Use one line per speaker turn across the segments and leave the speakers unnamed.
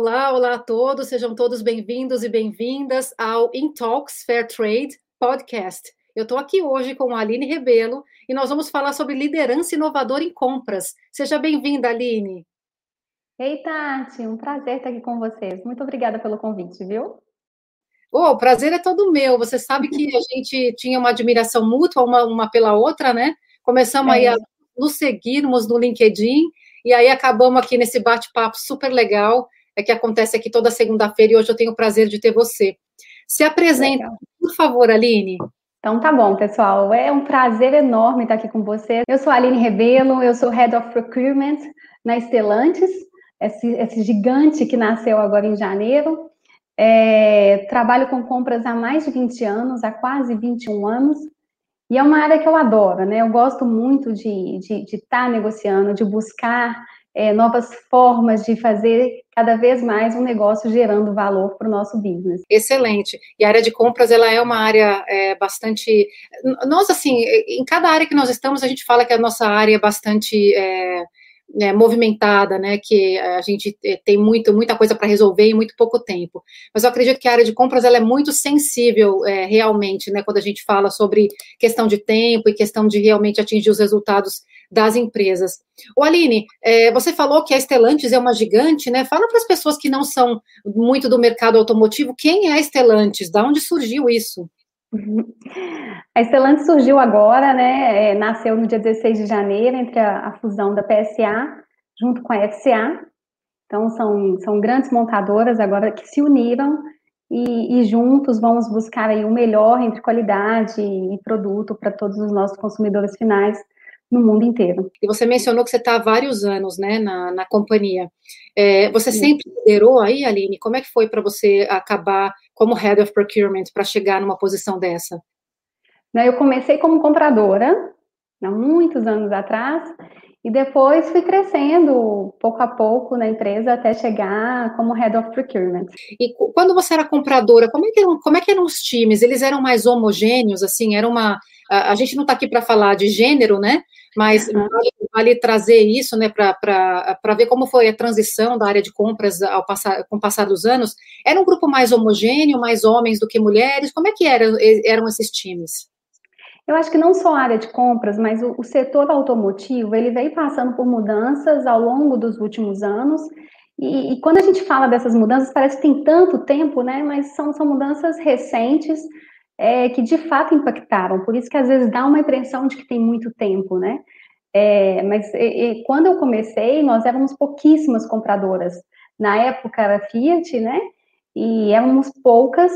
Olá, olá a todos, sejam todos bem-vindos e bem-vindas ao In Talks Fair Trade Podcast. Eu estou aqui hoje com a Aline Rebelo e nós vamos falar sobre liderança inovadora em compras. Seja bem-vinda, Aline.
Ei, Tati, um prazer estar aqui com vocês. Muito obrigada pelo convite, viu?
Oh, o prazer é todo meu. Você sabe que a gente tinha uma admiração mútua uma, uma pela outra, né? Começamos é. aí a nos seguirmos no LinkedIn e aí acabamos aqui nesse bate-papo super legal é que acontece aqui toda segunda-feira e hoje eu tenho o prazer de ter você. Se apresenta, Legal. por favor, Aline.
Então tá bom, pessoal. É um prazer enorme estar aqui com vocês. Eu sou a Aline Rebelo, eu sou Head of Procurement na Estelantes, esse, esse gigante que nasceu agora em janeiro. É, trabalho com compras há mais de 20 anos, há quase 21 anos. E é uma área que eu adoro, né? Eu gosto muito de estar de, de tá negociando, de buscar é, novas formas de fazer cada vez mais um negócio gerando valor para o nosso business.
Excelente. E a área de compras, ela é uma área é, bastante... Nós, assim, em cada área que nós estamos, a gente fala que a nossa área é bastante... É, é, movimentada, né, que a gente é, tem muito, muita coisa para resolver em muito pouco tempo. Mas eu acredito que a área de compras ela é muito sensível é, realmente, né, quando a gente fala sobre questão de tempo e questão de realmente atingir os resultados das empresas. O Aline, é, você falou que a Stellantis é uma gigante, né? Fala para as pessoas que não são muito do mercado automotivo, quem é a Stellantis? Da onde surgiu isso?
A Stellantis surgiu agora, né? É, nasceu no dia 16 de janeiro, entre a, a, fusão da PSA junto com a FCA. Então, são, são grandes montadoras agora que se uniram e, e juntos vamos buscar aí o melhor entre qualidade e produto para todos os nossos consumidores finais no mundo inteiro.
E você mencionou que você está há vários anos, né, na, na companhia. É, você Sim. sempre liderou aí, Aline? Como é que foi para você acabar como Head of Procurement para chegar numa posição dessa?
Eu comecei como compradora, há muitos anos atrás, e depois fui crescendo pouco a pouco na empresa até chegar como Head of Procurement.
E quando você era compradora, como é que eram, como é que eram os times? Eles eram mais homogêneos, assim, era uma a, a gente não está aqui para falar de gênero, né? Mas vale, vale, trazer isso, né, para ver como foi a transição da área de compras ao passar, com o passar dos anos. Era um grupo mais homogêneo, mais homens do que mulheres? Como é que eram, eram esses times?
Eu acho que não só a área de compras, mas o, o, setor automotivo, ele veio passando por mudanças ao longo dos últimos anos, e, e, quando a gente fala dessas mudanças, parece que tem tanto tempo, né, mas são, são mudanças recentes, é, que de fato impactaram. Por isso que às vezes dá uma impressão de que tem muito tempo, né? É, mas e, e, quando eu comecei, nós éramos pouquíssimas compradoras. Na época era Fiat, né? E éramos poucas,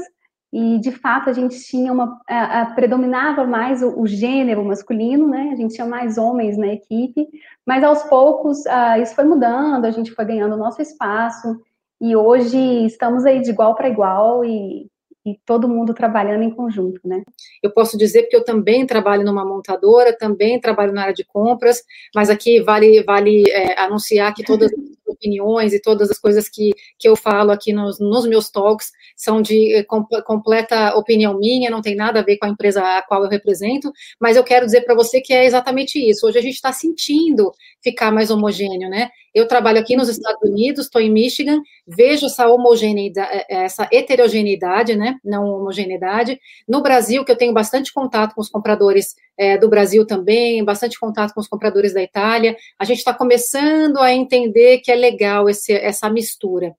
e de fato a gente tinha uma. A, a, predominava mais o, o, gênero masculino, né? A gente tinha mais homens na equipe, mas aos poucos a, isso foi mudando, a gente foi ganhando nosso espaço, e hoje estamos aí de igual para igual, e e todo mundo trabalhando em conjunto, né?
Eu posso dizer que eu também trabalho numa montadora, também trabalho na área de compras, mas aqui vale, vale é, anunciar que todas as opiniões e todas as coisas que, que eu falo aqui nos, nos meus talks são de é, completa opinião minha, não tem nada a ver com a empresa a qual eu represento, mas eu quero dizer para você que é exatamente isso. Hoje a gente está sentindo ficar mais homogêneo, né? Eu trabalho aqui nos Estados Unidos, estou em Michigan, vejo essa homogeneidade, é, é, essa heterogeneidade, né? Não homogeneidade. No Brasil, que eu tenho bastante contato com os compradores é, do Brasil também, bastante contato com os compradores da Itália, a gente está começando a entender que é legal esse, essa mistura.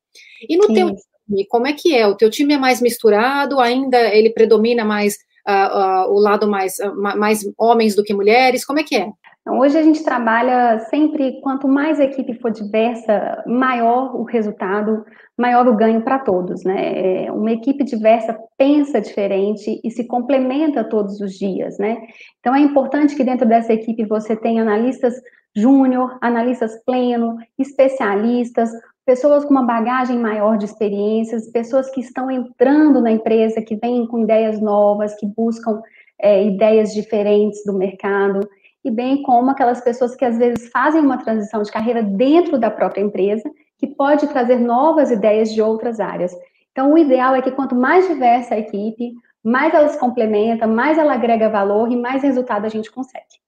E no Sim. teu time, como é que é? O teu time é mais misturado? Ainda ele predomina mais uh, uh, o lado mais, uh, mais homens do que mulheres? Como é que é?
Então, hoje a gente trabalha sempre, quanto mais a equipe for diversa, maior o resultado, maior o ganho para todos, né? É, uma equipe diversa pensa diferente e se complementa todos os dias, né? Então é importante que dentro dessa equipe você tenha analistas júnior, analistas pleno, especialistas, pessoas com uma bagagem maior de experiências, pessoas que estão entrando na empresa, que vêm com ideias novas, que buscam é, ideias diferentes do mercado e bem como aquelas pessoas que às vezes fazem uma transição de carreira dentro da própria empresa, que pode trazer novas ideias de outras áreas. Então, o ideal é que quanto mais diversa a equipe, mais ela se complementa, mais ela agrega valor e mais resultado a gente consegue.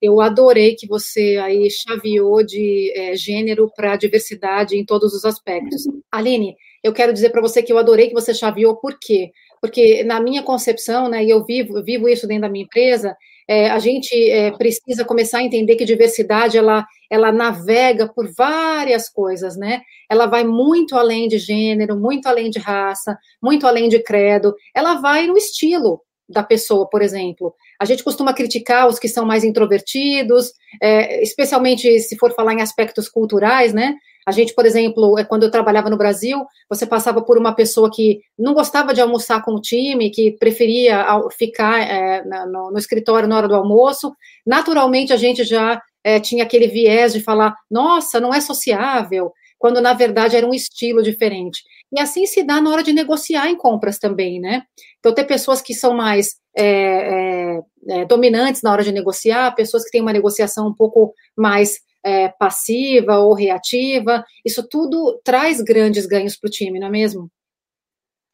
Eu adorei que você aí chaveou de é, gênero para diversidade em todos os aspectos. Aline, eu quero dizer para você que eu adorei que você chaveou, por quê? Porque na minha concepção, né, e eu vivo, vivo isso dentro da minha empresa, é, a gente é, precisa começar a entender que diversidade ela, ela navega por várias coisas, né? Ela vai muito além de gênero, muito além de raça, muito além de credo, ela vai no estilo da pessoa, por exemplo. A gente costuma criticar os que são mais introvertidos, é, especialmente se for falar em aspectos culturais, né? A gente, por exemplo, é, quando eu trabalhava no Brasil, você passava por uma pessoa que não gostava de almoçar com o time, que preferia ficar é, no, no, escritório na hora do almoço. Naturalmente, a gente já é, tinha aquele viés de falar, nossa, não é sociável, quando na verdade era um estilo diferente. E assim se dá na hora de negociar em compras também, né? Então, ter pessoas que são mais é, é dominantes na hora de negociar, pessoas que têm uma negociação um pouco mais é, passiva ou reativa, isso tudo traz grandes ganhos para o time, não é mesmo?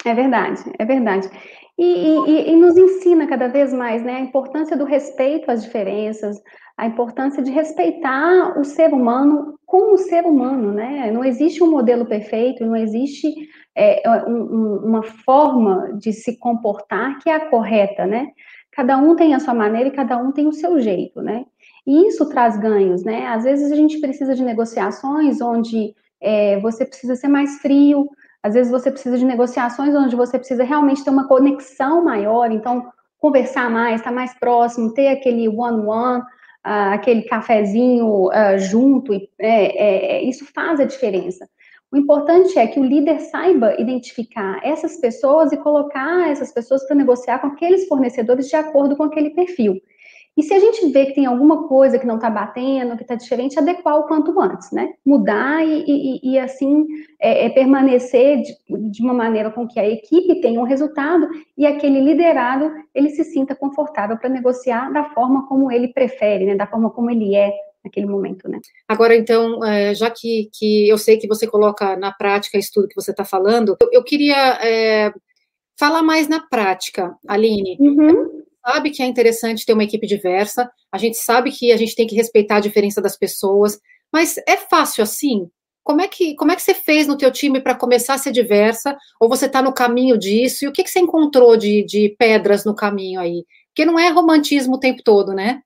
É verdade, é verdade. E, e, e, nos ensina cada vez mais né, a importância do respeito às diferenças, a importância de respeitar o ser humano como ser humano, né? Não existe um modelo perfeito, não existe é, um, uma forma de se comportar que é a correta, né? Cada um tem a sua maneira e cada um tem o seu jeito, né? E isso traz ganhos, né? Às vezes a gente precisa de negociações onde é, você precisa ser mais frio, às vezes você precisa de negociações onde você precisa realmente ter uma conexão maior, então conversar mais, estar mais próximo, ter aquele one-one, uh, aquele cafezinho uh, junto, é, é, é, isso faz a diferença. O importante é que o líder saiba identificar essas pessoas e colocar essas pessoas para negociar com aqueles fornecedores de acordo com aquele perfil. E se a gente vê que tem alguma coisa que não está batendo, que está diferente, adequar o quanto antes, né? Mudar e, e, e assim é, é permanecer de, de, uma maneira com que a equipe tenha um resultado e aquele liderado ele se sinta confortável para negociar da forma como ele prefere, né? Da forma como ele é naquele momento, né?
Agora, então, é, já que, que eu sei que você coloca na prática isso tudo que você está falando, eu, eu queria é, falar mais na prática, Aline. Uhum sabe que é interessante ter uma equipe diversa, a gente sabe que a gente tem que respeitar a diferença das pessoas, mas é fácil assim? Como é que, como é que você fez no teu time para começar a ser diversa? Ou você está no caminho disso? E o que, que você encontrou de, de pedras no caminho aí? Porque não é romantismo o tempo todo, né?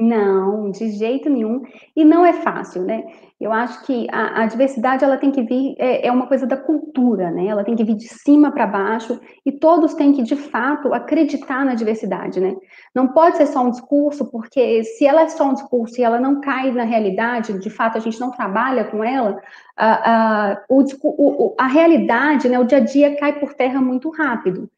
Não, de jeito nenhum. E não é fácil, né? Eu acho que a, a diversidade ela tem que vir, é, é, uma coisa da cultura, né? Ela tem que vir de cima para baixo e todos têm que, de fato, acreditar na diversidade, né? Não pode ser só um discurso, porque se ela é só um discurso e ela não cai na realidade, de fato a gente não trabalha com ela, a, a, o, a realidade, né, o dia a dia cai por terra muito rápido.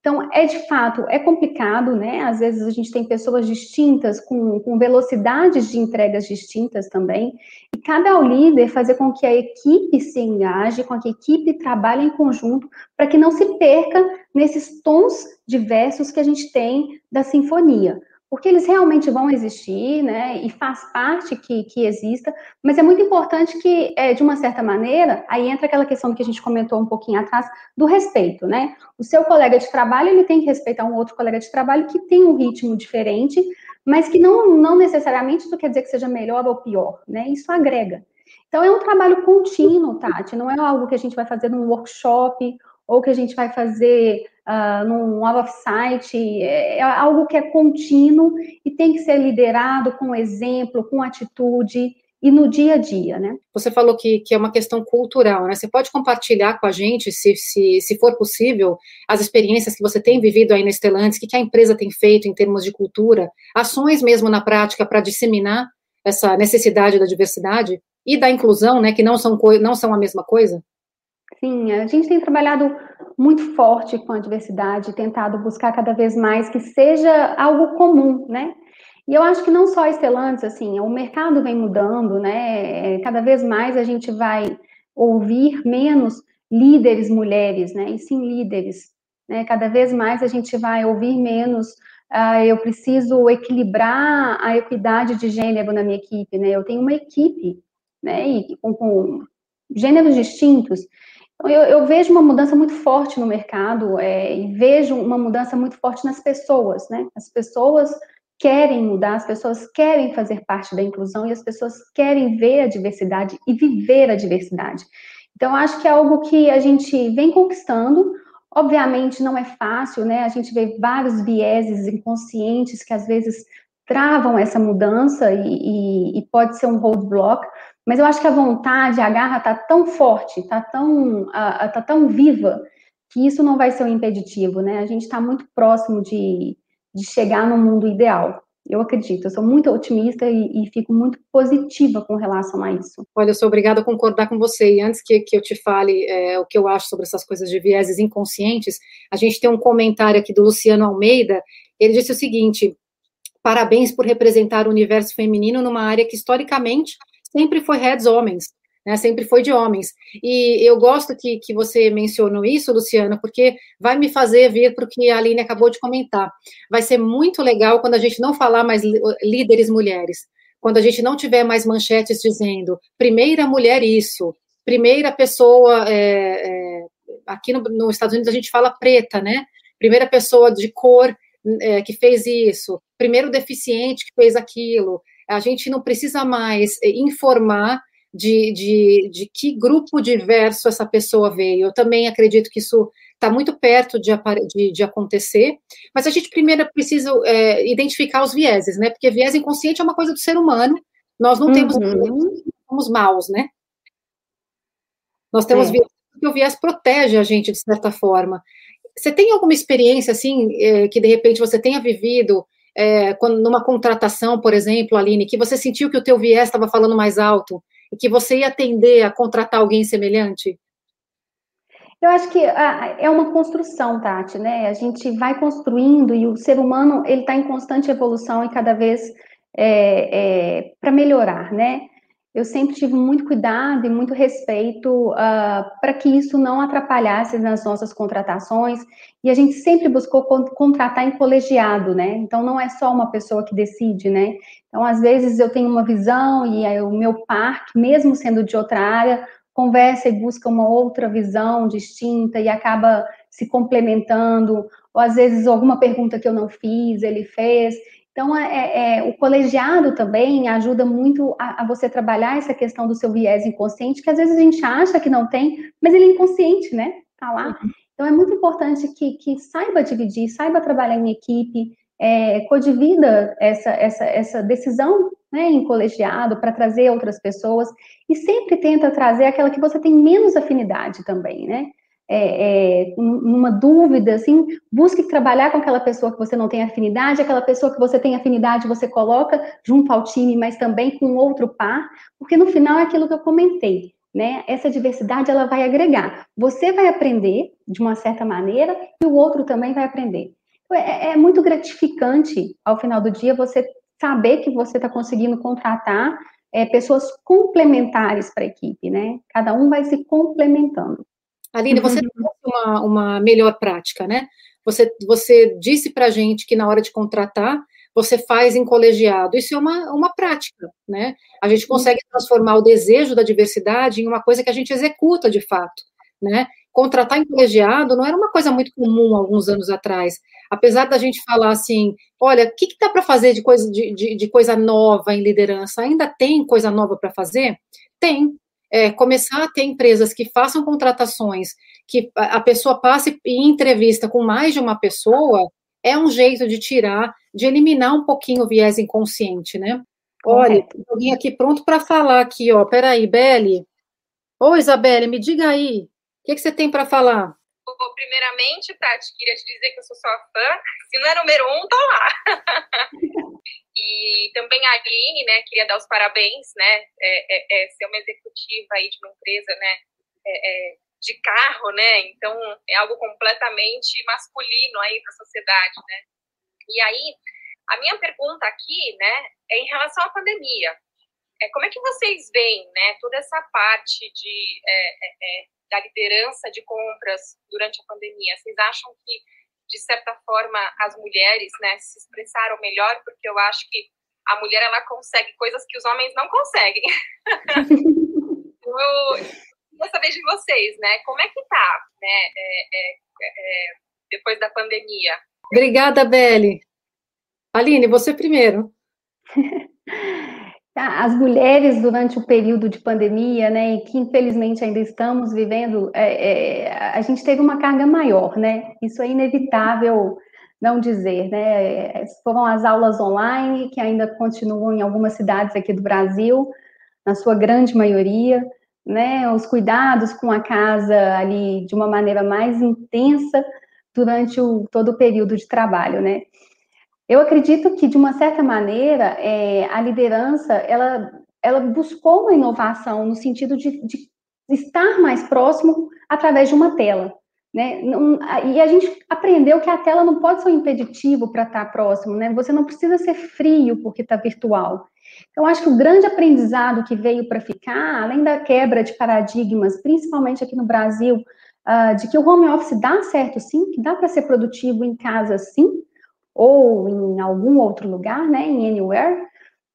Então, é de fato, é complicado, né? Às vezes a gente tem pessoas distintas, com, com velocidades de entregas distintas também, e cada líder fazer com que a equipe se engaje, com que a equipe trabalhe em conjunto, para que não se perca nesses tons diversos que a gente tem da sinfonia porque eles realmente vão existir, né, e faz parte que, que exista, mas é muito importante que, é, de uma certa maneira, aí entra aquela questão que a gente comentou um pouquinho atrás, do respeito, né, o seu colega de trabalho, ele tem que respeitar um outro colega de trabalho que tem um ritmo diferente, mas que não, não necessariamente isso quer dizer que seja melhor ou pior, né, isso agrega. Então, é um trabalho contínuo, Tati, não é algo que a gente vai fazer num workshop, ou que a gente vai fazer uh, num off-site, é, é algo que é contínuo e tem que ser liderado com exemplo, com atitude e no dia a dia, né?
Você falou que, que é uma questão cultural, né? Você pode compartilhar com a gente, se, se, se for possível, as experiências que você tem vivido aí na Stellantis, o que, que a empresa tem feito em termos de cultura, ações mesmo na prática para disseminar essa necessidade da diversidade e da inclusão, né? Que não são, não são a mesma coisa?
Sim, a gente tem trabalhado muito forte com a diversidade, tentado buscar cada vez mais que seja algo comum, né? E eu acho que não só a Stellantis, assim, o mercado vem mudando, né? Cada vez mais a gente vai ouvir menos líderes mulheres, né? E sim líderes, né? Cada vez mais a gente vai ouvir menos uh, eu preciso equilibrar a equidade de gênero na minha equipe, né? Eu tenho uma equipe, né? E com, com gêneros distintos. Então, eu, eu, vejo uma mudança muito forte no mercado é, e vejo uma mudança muito forte nas pessoas, né? As pessoas querem mudar, as pessoas querem fazer parte da inclusão e as pessoas querem ver a diversidade e viver a diversidade. Então, acho que é algo que a gente vem conquistando. Obviamente, não é fácil, né? A gente vê vários vieses inconscientes que às vezes travam essa mudança e, e, e pode ser um roadblock, mas eu acho que a vontade, a garra está tão forte, está tão, tá tão viva, que isso não vai ser um impeditivo, né? A gente está muito próximo de, de chegar no mundo ideal. Eu acredito, eu sou muito otimista e, e, fico muito positiva com relação a isso.
Olha, eu sou obrigada a concordar com você. E antes que, que eu te fale é, o que eu acho sobre essas coisas de vieses inconscientes, a gente tem um comentário aqui do Luciano Almeida. Ele disse o seguinte: parabéns por representar o universo feminino numa área que historicamente sempre foi heads homens né, sempre foi de homens. E eu gosto que, que você mencionou isso, Luciana, porque vai me fazer vir para o que a Aline acabou de comentar. Vai ser muito legal quando a gente não falar mais líderes mulheres, quando a gente não tiver mais manchetes dizendo primeira mulher isso, primeira pessoa, é, é, aqui no, nos Estados Unidos a gente fala preta, né? Primeira pessoa de cor é, que fez isso, primeiro deficiente que fez aquilo. A gente não precisa mais é, informar de, de, de que grupo diverso essa pessoa veio. Eu também acredito que isso está muito perto de, de, de, acontecer, mas a gente primeiro precisa é, identificar os vieses, né? Porque viés inconsciente é uma coisa do ser humano, nós não temos uhum. somos maus, né? Nós temos é. viés, porque o viés protege a gente de certa forma. Você tem alguma experiência assim é, que de repente você tenha vivido é, quando, numa contratação, por exemplo, Aline, que você sentiu que o teu viés estava falando mais alto e que você ia atender a contratar alguém semelhante?
Eu acho que ah, é uma construção, Tati, né? A gente vai construindo e o ser humano ele está em constante evolução e cada vez é, é, para melhorar, né? Eu sempre tive muito cuidado e muito respeito uh, para que isso não atrapalhasse nas nossas contratações e a gente sempre buscou contratar em colegiado, né? Então não é só uma pessoa que decide, né? Então às vezes eu tenho uma visão e aí, o meu parque, mesmo sendo de outra área, conversa e busca uma outra visão distinta e acaba se complementando, ou às vezes alguma pergunta que eu não fiz, ele fez. Então, é, é, é, o colegiado também ajuda muito a, a, você trabalhar essa questão do seu viés inconsciente, que às vezes a gente acha que não tem, mas ele é inconsciente, né? Tá lá. Uhum. Então, é muito importante que, que saiba dividir, saiba trabalhar em equipe, é, codivida essa, essa, essa decisão né, em colegiado para trazer outras pessoas e sempre tenta trazer aquela que você tem menos afinidade também, né? É, é, numa dúvida, assim, busque trabalhar com aquela pessoa que você não tem afinidade, aquela pessoa que você tem afinidade você coloca junto ao time, mas também com outro par, porque no final é aquilo que eu comentei, né? Essa diversidade ela vai agregar. Você vai aprender de uma certa maneira e o outro também vai aprender. É, é muito gratificante ao final do dia você saber que você está conseguindo contratar é, pessoas complementares para a equipe, né? Cada um vai se complementando.
Aline, você uhum. trouxe uma, uma melhor prática, né? Você, você disse para a gente que na hora de contratar, você faz em colegiado. Isso é uma, uma prática, né? A gente consegue transformar o desejo da diversidade em uma coisa que a gente executa de fato, né? Contratar em colegiado não era uma coisa muito comum alguns anos atrás. Apesar da gente falar assim, olha, o que, que dá para fazer de coisa, de, de, de coisa nova em liderança? Ainda tem coisa nova para fazer? Tem, é, começar a ter empresas que façam contratações, que a pessoa passe em entrevista com mais de uma pessoa, é um jeito de tirar, de eliminar um pouquinho o viés inconsciente, né? Olha, tem alguém aqui pronto para falar aqui, ó. Peraí, Beli. Ô, Isabelle, me diga aí, o que, que você tem para falar?
Primeiramente, Tati, queria te dizer que eu sou sua fã. Se não é número um, tô lá. também a Aline, né, queria dar os parabéns, né, é, é, é ser uma executiva aí de uma empresa, né, é, é de carro, né, então é algo completamente masculino aí para a sociedade, né. E aí, a minha pergunta aqui, né, é em relação à pandemia. É, como é que vocês veem, né, toda essa parte de da liderança de compras durante a pandemia? Vocês acham que, de certa forma, as mulheres né, se expressaram melhor? Porque eu acho que a mulher ela consegue coisas que os homens não conseguem. eu queria saber de vocês, né? Como é que tá, né? É, é, é, depois da pandemia?
Obrigada, Beli. Aline, você primeiro.
Tá, as mulheres durante o período de pandemia, né, e que infelizmente ainda estamos vivendo, é, é, a gente teve uma carga maior, né? Isso é inevitável não dizer, né? Foram as aulas online que ainda continuam em algumas cidades aqui do Brasil, na sua grande maioria, né? Os cuidados com a casa ali de uma maneira mais intensa durante o, todo o período de trabalho, né? Eu acredito que, de uma certa maneira, é, a liderança, ela, ela buscou uma inovação no sentido de, de estar mais próximo através de uma tela. Né? e a gente aprendeu que a tela não pode ser um impeditivo para estar próximo, né? Você não precisa ser frio porque está virtual. Então, acho que o grande aprendizado que veio para ficar, além da quebra de paradigmas, principalmente aqui no Brasil, uh, de que o home office dá certo sim, que dá para ser produtivo em casa sim, ou em algum outro lugar, né, em anywhere,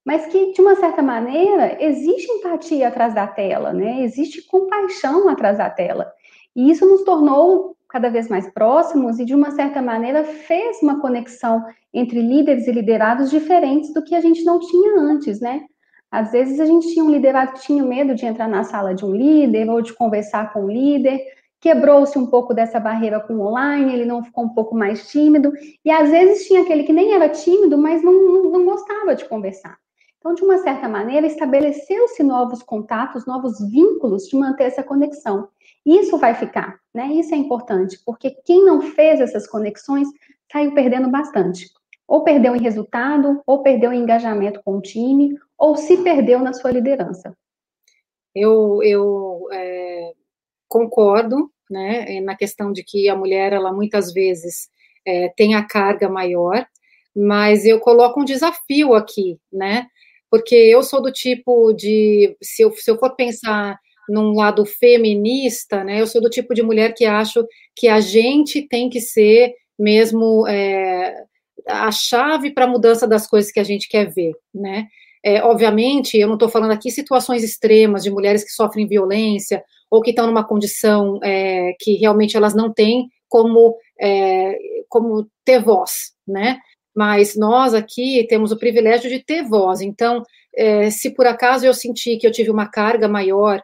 mas que de uma certa maneira existe empatia atrás da tela, né? Existe compaixão atrás da tela. E isso nos tornou cada vez mais próximos e de uma certa maneira fez uma conexão entre líderes e liderados diferentes do que a gente não tinha antes, né? Às vezes a gente tinha um liderado que tinha medo de entrar na sala de um líder ou de conversar com o líder, quebrou-se um pouco dessa barreira com o online, ele não ficou um pouco mais tímido, e às vezes tinha aquele que nem era tímido, mas não, não, não gostava de conversar. Então, de uma certa maneira, estabeleceu-se novos contatos, novos vínculos de manter essa conexão. Isso vai ficar, né? Isso é importante, porque quem não fez essas conexões saiu perdendo bastante. Ou perdeu em resultado, ou perdeu em engajamento com o time, ou se perdeu na sua liderança.
Eu, eu é, concordo né, na questão de que a mulher, ela muitas vezes é, tem a carga maior, mas eu coloco um desafio aqui, né, porque eu sou do tipo de, se eu, se eu for pensar num lado feminista, né, eu sou do tipo de mulher que acho que a gente tem que ser mesmo é, a chave para a mudança das coisas que a gente quer ver, né, é, obviamente, eu não estou falando aqui situações extremas de mulheres que sofrem violência ou que estão numa condição é, que realmente elas não têm como, é, como ter voz, né? Mas nós aqui temos o privilégio de ter voz. Então, é, se por acaso eu senti que eu tive uma carga maior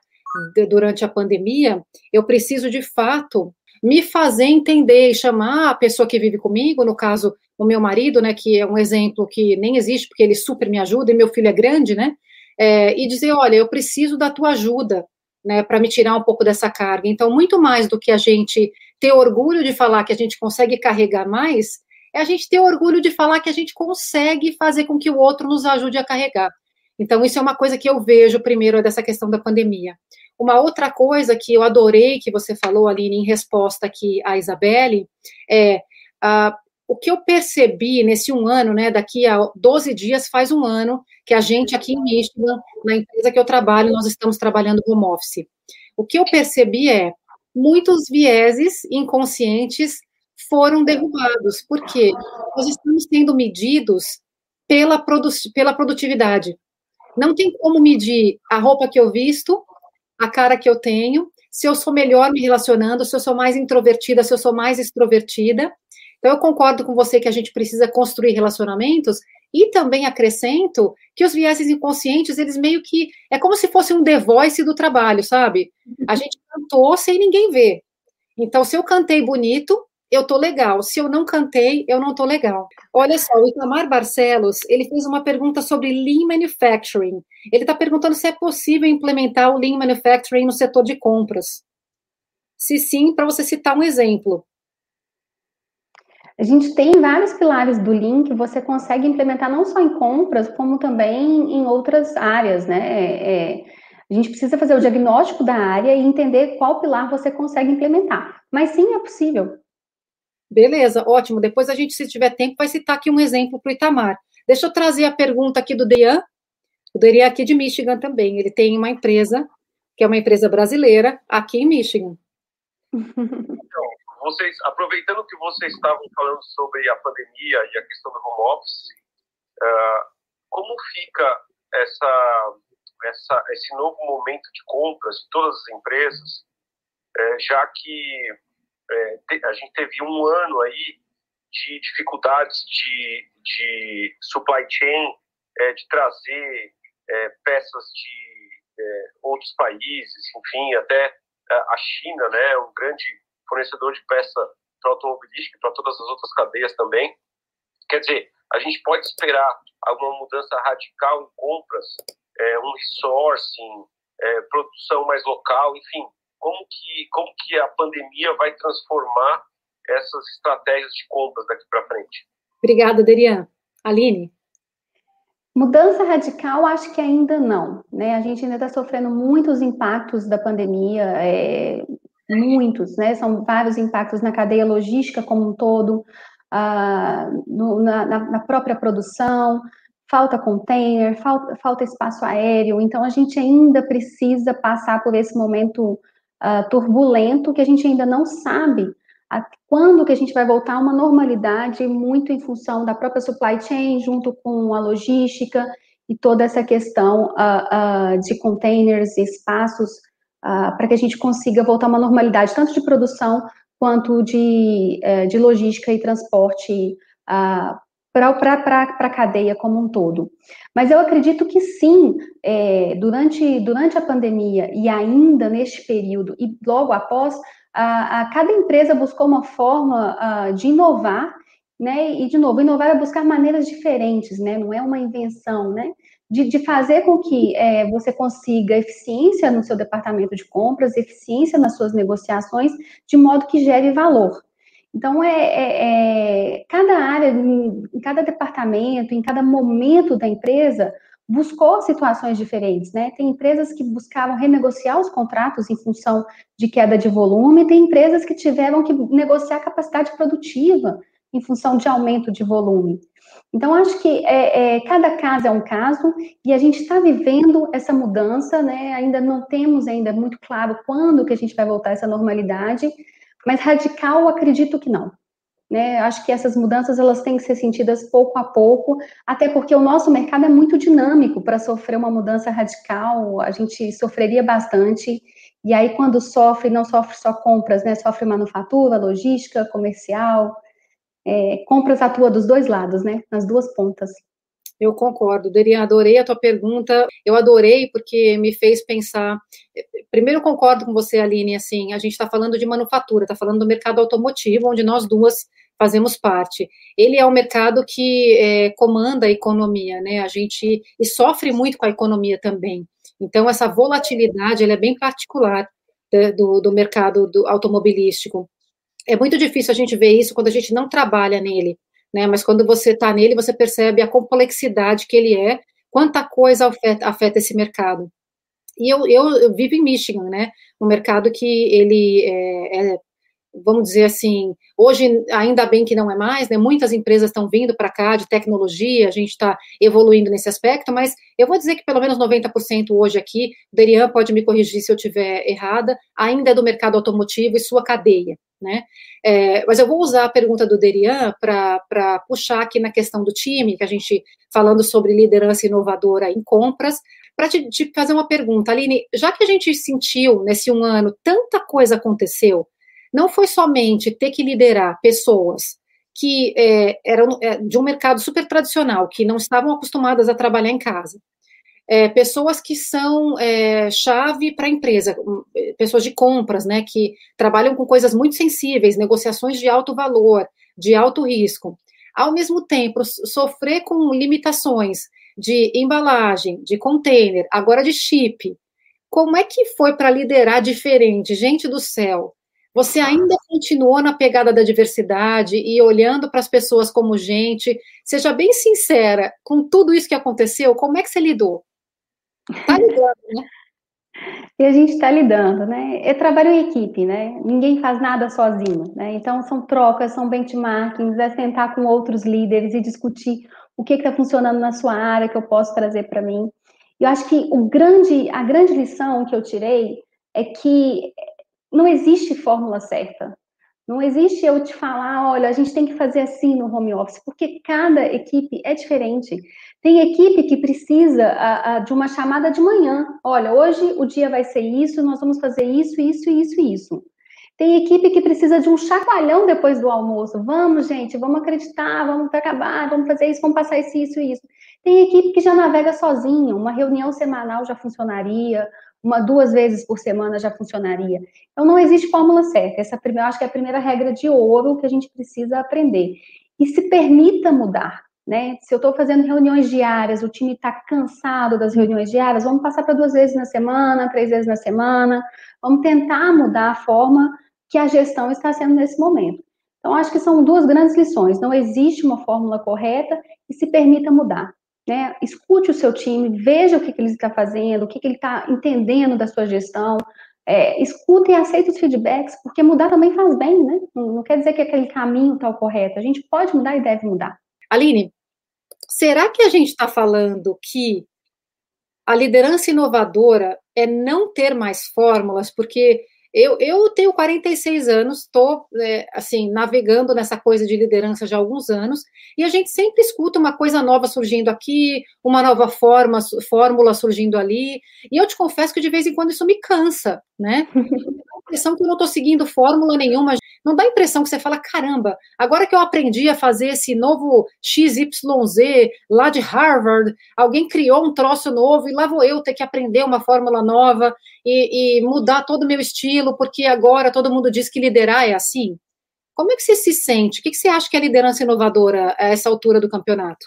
durante a pandemia, eu preciso de fato me fazer entender e chamar a pessoa que vive comigo, no caso, o meu marido, né, que é um exemplo que nem existe, porque ele super me ajuda, e meu filho é grande, né, é, e dizer, olha, eu preciso da tua ajuda, né, para me tirar um pouco dessa carga. Então, muito mais do que a gente ter orgulho de falar que a gente consegue carregar mais, é a gente ter orgulho de falar que a gente consegue fazer com que o outro nos ajude a carregar. Então, isso é uma coisa que eu vejo primeiro dessa questão da pandemia. Uma outra coisa que eu adorei que você falou, Aline, em resposta aqui à Isabelle, é uh, o que eu percebi nesse um ano, né, daqui a 12 dias faz um ano que a gente aqui em Michigan, na empresa que eu trabalho, nós estamos trabalhando home office. O que eu percebi é muitos vieses inconscientes foram derrubados, porque nós estamos sendo medidos pela, produ pela produtividade. Não tem como medir a roupa que eu visto, a cara que eu tenho, se eu sou melhor me relacionando, se eu sou mais introvertida, se eu sou mais extrovertida. Então, eu concordo com você que a gente precisa construir relacionamentos e também acrescento que os vieses inconscientes, eles meio que. É como se fosse um The Voice do trabalho, sabe? A gente cantou sem ninguém ver. Então, se eu cantei bonito, eu tô legal. Se eu não cantei, eu não tô legal. Olha só, o Itamar Barcelos, ele fez uma pergunta sobre Lean Manufacturing. Ele está perguntando se é possível implementar o Lean Manufacturing no setor de compras. Se sim, para você citar um exemplo.
A gente tem vários pilares do Lean que você consegue implementar não só em compras, como também em outras áreas, né? É, é a gente precisa fazer o diagnóstico da área e entender qual pilar você consegue implementar. Mas sim, é possível.
Beleza, ótimo. Depois a gente, se tiver tempo, vai citar aqui um exemplo para o Itamar. Deixa eu trazer a pergunta aqui do Dean. O Dean é aqui de Michigan também. Ele tem uma empresa, que é uma empresa brasileira, aqui em Michigan.
Então, vocês, aproveitando que vocês estavam falando sobre a pandemia e a questão do home office, uh, como fica essa, essa, esse novo momento de compras de todas as empresas, é, já que é, te, a gente teve um ano aí de dificuldades de, de supply chain, é, de trazer é, peças de é, outros países, enfim, até a China, né, um grande fornecedor de peça para automobilística e para todas as outras cadeias também. Quer dizer, a gente pode esperar alguma mudança radical em compras, é, um resourcing, é, produção mais local, enfim, como que, como que a pandemia vai transformar essas estratégias de compras daqui para frente?
Obrigada, Derian. Aline?
Mudança radical, acho que ainda não. Né? A gente ainda está sofrendo muitos impactos da pandemia, é, muitos, né? São vários impactos na cadeia logística como um todo, ah, no, na, na, própria produção, falta container, falta, falta espaço aéreo, então a gente ainda precisa passar por esse momento uh, turbulento que a gente ainda não sabe quando que a gente vai voltar a uma normalidade, muito em função da própria supply chain, junto com a logística e toda essa questão uh, uh, de containers e espaços para que a gente consiga voltar a uma normalidade, tanto de produção quanto de, uh, de logística e transporte para a cadeia como um todo. Mas eu acredito que sim, é, durante, durante a pandemia e ainda neste período e logo após, a, a cada empresa buscou uma forma a, de inovar, né? E de novo, inovar é buscar maneiras diferentes, né? Não é uma invenção, né? De, de fazer com que é, você consiga eficiência no seu departamento de compras, eficiência nas suas negociações, de modo que gere valor. Então, é, é, é, cada área, em, em, cada departamento, em cada momento da empresa, buscou situações diferentes, né? Tem empresas que buscavam renegociar os contratos em função de queda de volume, tem empresas que tiveram que negociar capacidade produtiva em função de aumento de volume. Então, acho que é, é, cada caso é um caso e a gente está vivendo essa mudança, né? Ainda não temos ainda muito claro quando que a gente vai voltar a essa normalidade, mas radical, acredito que não. Né? Acho que essas mudanças elas têm que ser sentidas pouco a pouco, até porque o nosso mercado é muito dinâmico para sofrer uma mudança radical, a gente sofreria bastante. E aí, quando sofre, não sofre só compras, né? Sofre manufatura, logística, comercial. É, compras atua dos dois lados, né? Nas duas pontas.
Eu concordo, Derian, adorei a tua pergunta. Eu adorei porque me fez pensar. Primeiro, eu concordo com você, Aline. Assim, a gente está falando de manufatura, está falando do mercado automotivo, onde nós duas fazemos parte. Ele é o mercado que é, comanda a economia, né? A gente e sofre muito com a economia também. Então, essa volatilidade é bem particular né, do, do mercado do automobilístico. É muito difícil a gente ver isso quando a gente não trabalha nele né? Mas quando você está nele, você percebe a complexidade que ele é, quanta coisa afeta, afeta esse mercado. E eu, eu, eu, vivo em Michigan, né? Um mercado que ele é, é vamos dizer assim, hoje ainda bem que não é mais, né? Muitas empresas estão vindo para cá de tecnologia, a gente está evoluindo nesse aspecto, mas eu vou dizer que pelo menos 90% hoje aqui, Derian pode me corrigir se eu estiver errada, ainda é do mercado automotivo e sua cadeia, né? É, mas eu vou usar a pergunta do Derian para puxar aqui na questão do time, que a gente falando sobre liderança inovadora em compras, para te, te, fazer uma pergunta, Aline, já que a gente sentiu nesse um ano tanta coisa aconteceu, não foi somente ter que liderar pessoas que é, eram é, de um mercado super tradicional, que não estavam acostumadas a trabalhar em casa. É, pessoas que são é, chave para a empresa, pessoas de compras, né, que trabalham com coisas muito sensíveis, negociações de alto valor, de alto risco. Ao mesmo tempo, sofrer com limitações de embalagem, de container, agora de chip. Como é que foi para liderar diferente? Gente do céu, você ainda continuou na pegada da diversidade e olhando para as pessoas como gente. Seja bem sincera, com tudo isso que aconteceu, como é que você lidou? Está lidando, né?
E a gente está lidando, né? É trabalho em equipe, né? Ninguém faz nada sozinho, né? Então são trocas, são benchmarkings, é sentar com outros líderes e discutir o que está funcionando na sua área que eu posso trazer para mim. Eu acho que o grande, a grande lição que eu tirei é que não existe fórmula certa. Não existe eu te falar, olha, a gente tem que fazer assim no home office, porque cada equipe é diferente. Tem equipe que precisa a, a, de uma chamada de manhã. Olha, hoje o dia vai ser isso, nós vamos fazer isso, isso, isso isso. Tem equipe que precisa de um chacoalhão depois do almoço. Vamos, gente, vamos acreditar, vamos acabar, vamos fazer isso, vamos passar isso, isso e isso. Tem equipe que já navega sozinho, uma reunião semanal já funcionaria, uma duas vezes por semana já funcionaria. Então não existe fórmula certa. Essa eu acho que é a primeira regra de ouro que a gente precisa aprender. E se permita mudar. Né? Se eu estou fazendo reuniões diárias, o time está cansado das reuniões diárias, vamos passar para duas vezes na semana, três vezes na semana, vamos tentar mudar a forma que a gestão está sendo nesse momento. Então, acho que são duas grandes lições. Não existe uma fórmula correta e se permita mudar. Né? Escute o seu time, veja o que, que ele está fazendo, o que, que ele está entendendo da sua gestão. É, escuta e aceita os feedbacks, porque mudar também faz bem, né? Não, não quer dizer que aquele caminho está correto. A gente pode mudar e deve mudar.
Aline, será que a gente está falando que a liderança inovadora é não ter mais fórmulas? Porque eu, eu tenho 46 anos, estou é, assim navegando nessa coisa de liderança já há alguns anos, e a gente sempre escuta uma coisa nova surgindo aqui, uma nova forma, fórmula surgindo ali, e eu te confesso que de vez em quando isso me cansa, né? impressão que eu não estou seguindo fórmula nenhuma. Não dá a impressão que você fala, caramba, agora que eu aprendi a fazer esse novo XYZ lá de Harvard, alguém criou um troço novo e lá vou eu ter que aprender uma fórmula nova e, e mudar todo o meu estilo, porque agora todo mundo diz que liderar é assim. Como é que você se sente? O que você acha que é liderança inovadora a essa altura do campeonato?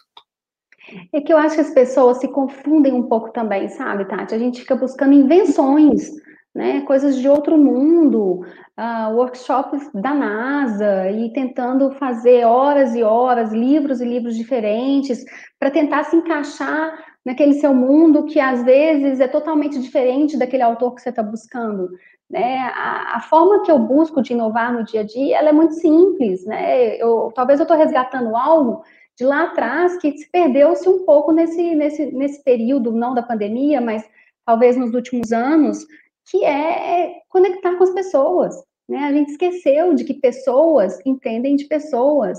É que eu acho que as pessoas se confundem um pouco também, sabe, Tati? A gente fica buscando invenções né, coisas de outro mundo, uh, workshops da NASA e tentando fazer horas e horas, livros e livros diferentes para tentar se encaixar naquele seu mundo que às vezes é totalmente diferente daquele autor que você está buscando. Né? A, a, forma que eu busco de inovar no dia a dia, ela é muito simples, né? Eu, talvez eu estou resgatando algo de lá atrás que se perdeu-se um pouco nesse, nesse, nesse período, não da pandemia, mas talvez nos últimos anos, que é conectar com as pessoas. Né? A gente esqueceu de que pessoas entendem de pessoas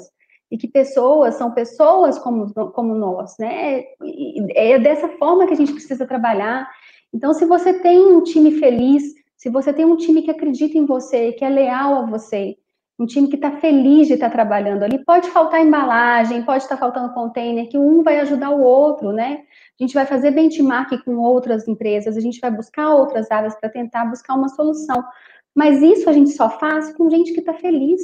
e que pessoas são pessoas como, como nós, né? E é dessa forma que a gente precisa trabalhar. Então, se você tem um time feliz, se você tem um time que acredita em você, que é leal a você, um time que está feliz de estar tá trabalhando ali, pode faltar embalagem, pode estar tá faltando container, que um vai ajudar o outro, né? A gente vai fazer benchmark com outras empresas, a gente vai buscar outras áreas para tentar buscar uma solução. Mas isso a gente só faz com gente que está feliz,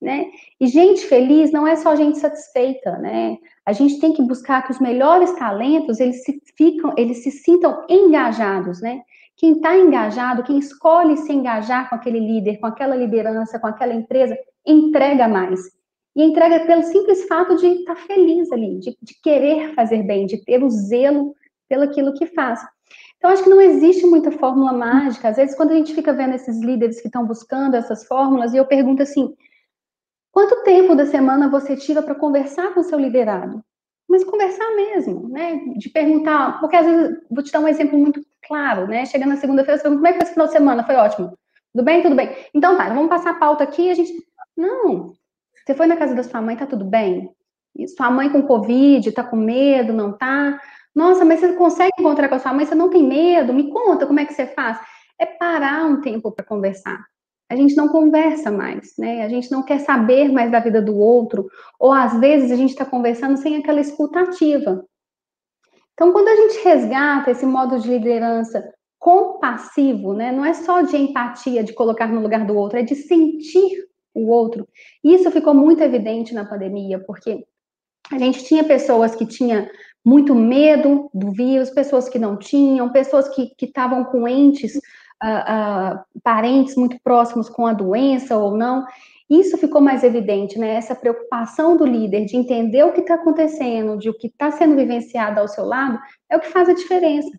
né? E gente feliz não é só gente satisfeita, né? A gente tem que buscar que os melhores talentos eles se ficam, eles se sintam engajados, né? Quem está engajado, quem escolhe se engajar com aquele líder, com aquela liderança, com aquela empresa, entrega mais. E entrega pelo simples fato de estar tá feliz ali, de, de querer fazer bem, de ter o zelo pelo aquilo que faz. Então, acho que não existe muita fórmula mágica. Às vezes, quando a gente fica vendo esses líderes que estão buscando essas fórmulas, e eu pergunto assim: quanto tempo da semana você tira para conversar com o seu liderado? Mas conversar mesmo, né? De perguntar, porque às vezes, vou te dar um exemplo muito claro, né? Chegando na segunda-feira, você pergunta, como é que foi esse final de semana? Foi ótimo. Tudo bem? Tudo bem. Então tá, vamos passar a pauta aqui e a gente. Não, você foi na casa da sua mãe, tá tudo bem? Sua mãe com Covid, tá com medo, não tá? Nossa, mas você consegue encontrar com a sua mãe? Você não tem medo? Me conta como é que você faz. É parar um tempo para conversar. A gente não conversa mais, né? A gente não quer saber mais da vida do outro, ou às vezes a gente está conversando sem aquela escutativa. Então, quando a gente resgata esse modo de liderança compassivo, né? Não é só de empatia, de colocar no lugar do outro, é de sentir o outro. Isso ficou muito evidente na pandemia, porque a gente tinha pessoas que tinham muito medo do vírus, pessoas que não tinham, pessoas que estavam com entes, uh, uh, parentes muito próximos com a doença ou não. Isso ficou mais evidente, né? Essa preocupação do líder de entender o que está acontecendo, de o que está sendo vivenciado ao seu lado, é o que faz a diferença.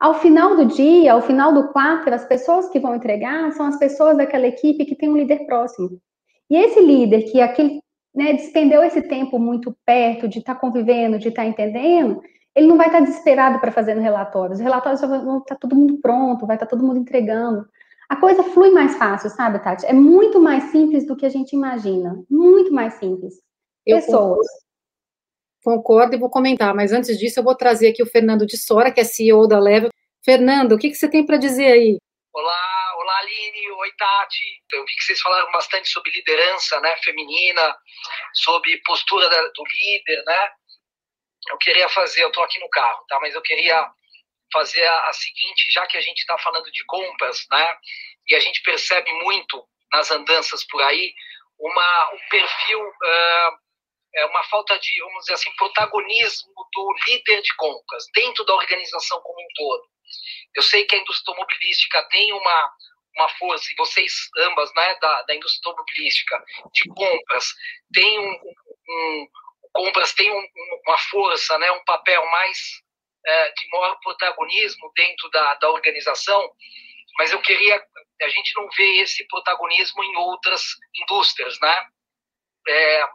Ao final do dia, ao final do quarto, as pessoas que vão entregar são as pessoas daquela equipe que tem um líder próximo. E esse líder que aquele, né, despendeu esse tempo muito perto, de estar tá convivendo, de estar tá entendendo, ele não vai estar tá desesperado para fazer relatórios. Os relatórios vão estar tá todo mundo pronto, vai estar tá todo mundo entregando. A coisa flui mais fácil, sabe, Tati? É muito mais simples do que a gente imagina. Muito mais simples. Pessoas.
Concordo e vou comentar, mas antes disso eu vou trazer aqui o Fernando de Sora, que é CEO da Level. Fernando, o que, que você tem para dizer aí?
Olá, olá Aline, oi Tati. Eu vi que vocês falaram bastante sobre liderança né, feminina, sobre postura do líder, né? Eu queria fazer, eu tô aqui no carro, tá? Mas eu queria fazer a, a seguinte, já que a gente está falando de compras, né? E a gente percebe muito nas andanças por aí uma, um perfil, uh, é uma falta de, vamos dizer assim, protagonismo do líder de compras dentro da organização como um todo. Eu sei que a indústria automobilística tem uma, uma força, e vocês ambas, né, da, da indústria automobilística, de compras, tem um, um compras tem um, uma força, né, um papel mais é, de maior protagonismo dentro da, da organização, mas eu queria, a gente não vê esse protagonismo em outras indústrias, né? É,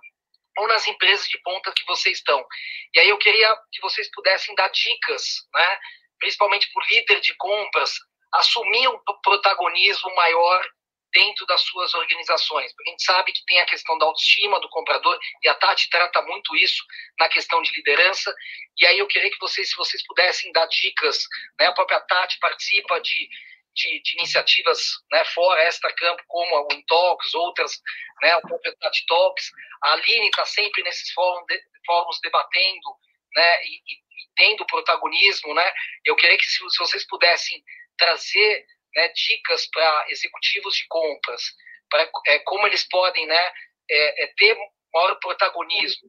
ou nas empresas de ponta que vocês estão. E aí eu queria que vocês pudessem dar dicas, né? principalmente para o líder de compras, assumir um protagonismo maior dentro das suas organizações. A gente sabe que tem a questão da autoestima do comprador, e a Tati trata muito isso na questão de liderança. E aí eu queria que vocês, se vocês pudessem dar dicas, né? a própria Tati participa de, de, de iniciativas né, fora extra-campo, como a Wintalks, outras, né, o próprio Tati Talks. A Aline está sempre nesses fóruns, de, fóruns debatendo né, e, e, tendo protagonismo. Né? Eu queria que se, se vocês pudessem trazer né, dicas para executivos de compras, para é, como eles podem né, é, é, ter maior protagonismo.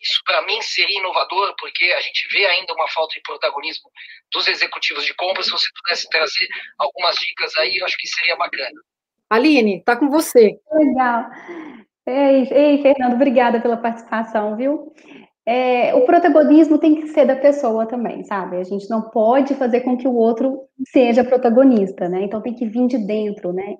Isso, para mim, seria inovador, porque a gente vê ainda uma falta de protagonismo dos executivos de compras. Se você pudesse trazer algumas dicas aí, eu acho que seria bacana.
Aline, está com você.
Legal. Ei, ei, Fernando, obrigada pela participação, viu? É, o protagonismo tem que ser da pessoa também, sabe? A gente não pode fazer com que o outro seja protagonista, né? Então tem que vir de dentro, né?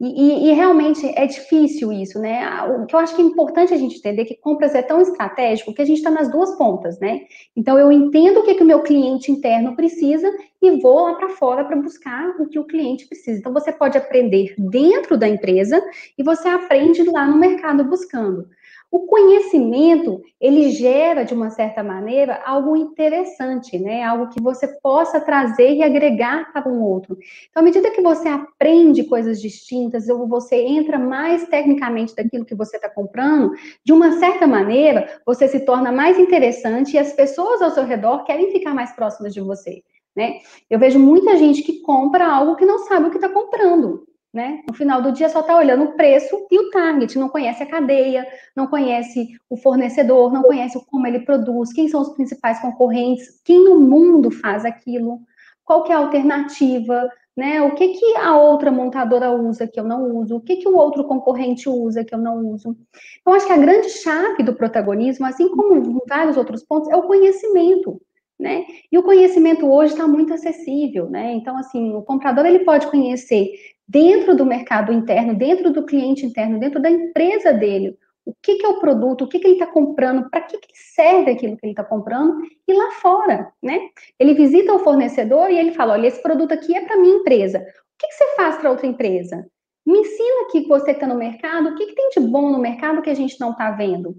E, e, e, realmente é difícil isso, né? O que eu acho que é importante a gente entender é que compras é tão estratégico que a gente está nas duas pontas, né? Então eu entendo o que, que o meu cliente interno precisa e vou lá para fora para buscar o que o cliente precisa. Então você pode aprender dentro da empresa e você aprende lá no mercado buscando. O conhecimento, ele gera, de uma certa maneira, algo interessante, né? Algo que você possa trazer e agregar para um outro. Então, à medida que você aprende coisas distintas, ou você entra mais tecnicamente daquilo que você está comprando, de uma certa maneira, você se torna mais interessante e as pessoas ao seu redor querem ficar mais próximas de você. Né? Eu vejo muita gente que compra algo que não sabe o que está comprando né? No final do dia só está olhando o preço e o target, não conhece a cadeia, não conhece o fornecedor, não conhece como ele produz, quem são os principais concorrentes, quem no mundo faz aquilo, qual que é a alternativa, né? O que que a outra montadora usa que eu não uso, o que que o outro concorrente usa que eu não uso. Então acho que a grande chave do protagonismo, assim como em vários outros pontos, é o conhecimento. Né? E o conhecimento hoje está muito acessível, né? Então, assim, o comprador ele pode conhecer dentro do mercado interno, dentro do cliente interno, dentro da empresa dele, o que, que é o produto, o que, que ele está comprando, para que, que serve aquilo que ele está comprando, e lá fora, né? Ele visita o fornecedor e ele fala: olha, esse produto aqui é para minha empresa. O que, você faz para outra empresa? Me ensina aqui que você está no mercado, o que, que tem de bom no mercado que a gente não está vendo.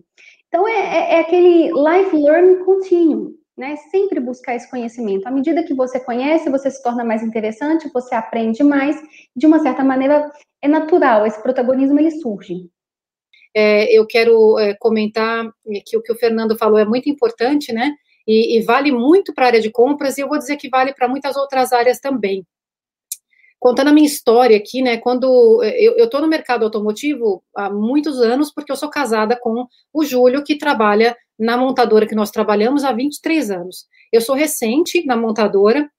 Então, é, é, é aquele life learning contínuo né? Sempre buscar esse conhecimento. À medida que você conhece, você se torna mais interessante, você aprende mais. De uma certa maneira, é natural. Esse protagonismo ele surge.
É, eu quero é, comentar que o que o Fernando falou é muito importante, né? E, e vale muito para a área de compras e eu vou dizer que vale para muitas outras áreas também contando a minha história aqui, né? Quando eu estou no mercado automotivo há muitos anos, porque eu sou casada com o Júlio, que trabalha na montadora que nós trabalhamos há 23 anos. Eu sou recente na montadora,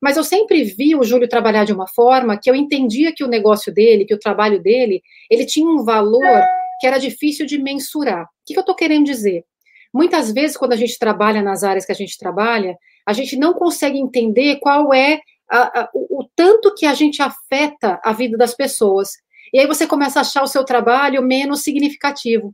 mas eu sempre vi o Júlio trabalhar de uma forma que eu entendia que o negócio dele, que o trabalho dele, ele tinha um valor que era difícil de mensurar. O que, eu estou querendo dizer? Muitas vezes, quando a gente trabalha nas áreas que a gente trabalha, a gente não consegue entender qual é a, a, o, o tanto que a gente afeta a vida das pessoas. E aí você começa a achar o seu trabalho menos significativo.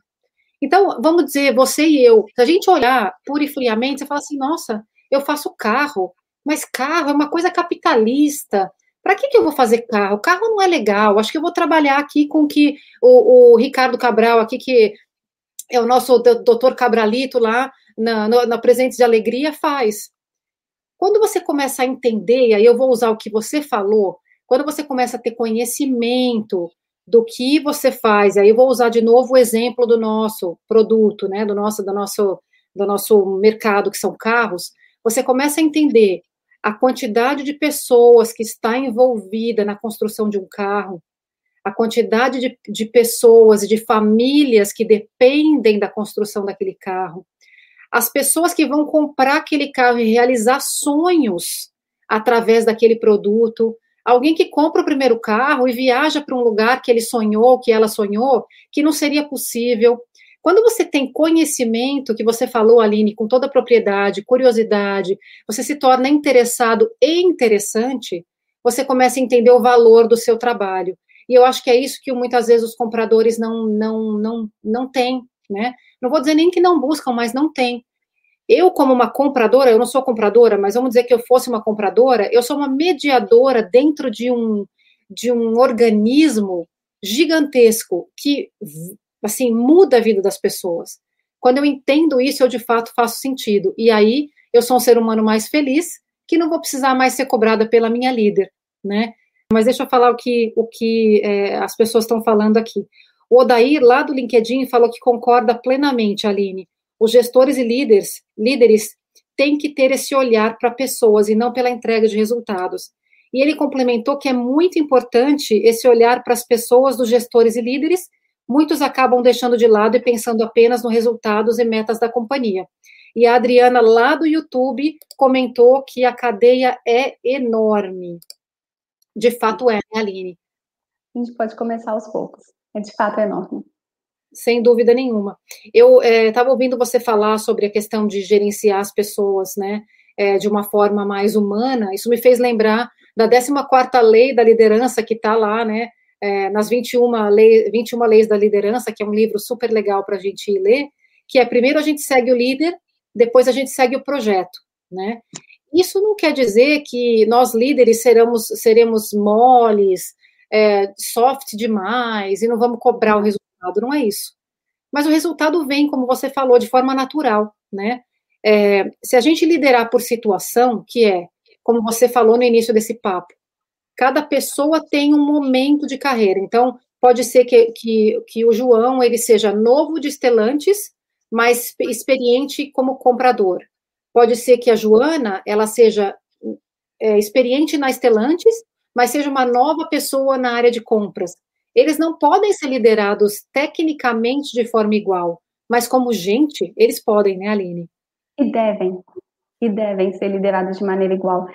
Então, vamos dizer, você e eu, se a gente olhar pura e friamente, você fala assim, nossa, eu faço carro, mas carro é uma coisa capitalista. Para que, que eu vou fazer carro? Carro não é legal. Acho que eu vou trabalhar aqui com que o, o Ricardo Cabral, aqui, que é o nosso doutor Cabralito lá na, na, na de Alegria, faz. Quando você começa a entender, aí eu vou usar o que você falou, quando você começa a ter conhecimento do que você faz, aí eu vou usar de novo o exemplo do nosso produto, né, do nosso, do nosso, do nosso mercado, que são carros, você começa a entender a quantidade de pessoas que está envolvida na construção de um carro, a quantidade de, de pessoas e de famílias que dependem da construção daquele carro, as pessoas que vão comprar aquele carro e realizar sonhos através daquele produto, alguém que compra o primeiro carro e viaja para um lugar que ele sonhou, que ela sonhou, que não seria possível. Quando você tem conhecimento, que você falou, Aline, com toda a propriedade, curiosidade, você se torna interessado e interessante, você começa a entender o valor do seu trabalho. E eu acho que é isso que muitas vezes os compradores não não não não têm, né? Não vou dizer nem que não buscam, mas não têm. Eu, como uma compradora, eu não sou compradora, mas vamos dizer que eu fosse uma compradora, eu sou uma mediadora dentro de um, de um organismo gigantesco que, assim, muda a vida das pessoas. Quando eu entendo isso, eu de fato faço sentido. E aí, eu sou um ser humano mais feliz, que não vou precisar mais ser cobrada pela minha líder, né? Mas deixa eu falar o que, o que é, as pessoas estão falando aqui. O Odair, lá do LinkedIn, falou que concorda plenamente, Aline. Os gestores e líderes, líderes têm que ter esse olhar para pessoas e não pela entrega de resultados. E ele complementou que é muito importante esse olhar para as pessoas dos gestores e líderes. Muitos acabam deixando de lado e pensando apenas nos resultados e metas da companhia. E a Adriana, lá do YouTube, comentou que a cadeia é enorme. De fato é, né, Aline?
A gente pode começar aos poucos. É de fato enorme
sem dúvida nenhuma. Eu estava é, ouvindo você falar sobre a questão de gerenciar as pessoas, né, é, de uma forma mais humana. Isso me fez lembrar da 14ª lei da liderança que está lá, né, é, nas 21, lei, 21 leis da liderança, que é um livro super legal para a gente ler, que é primeiro a gente segue o líder, depois a gente segue o projeto, né. Isso não quer dizer que nós líderes seremos, seremos moles, é, soft demais e não vamos cobrar o resultado resultado, não é isso. Mas o resultado vem, como você falou, de forma natural, né? É, se a gente liderar por situação, que é, como você falou no início desse papo, cada pessoa tem um momento de carreira. Então, pode ser que, que, que o João ele seja novo de Estelantes, mas experiente como comprador. Pode ser que a Joana ela seja é, experiente na Estelantes, mas seja uma nova pessoa na área de compras eles não podem ser liderados tecnicamente de forma igual, mas como gente, eles podem, né, Aline?
E devem, e devem ser liderados de maneira igual.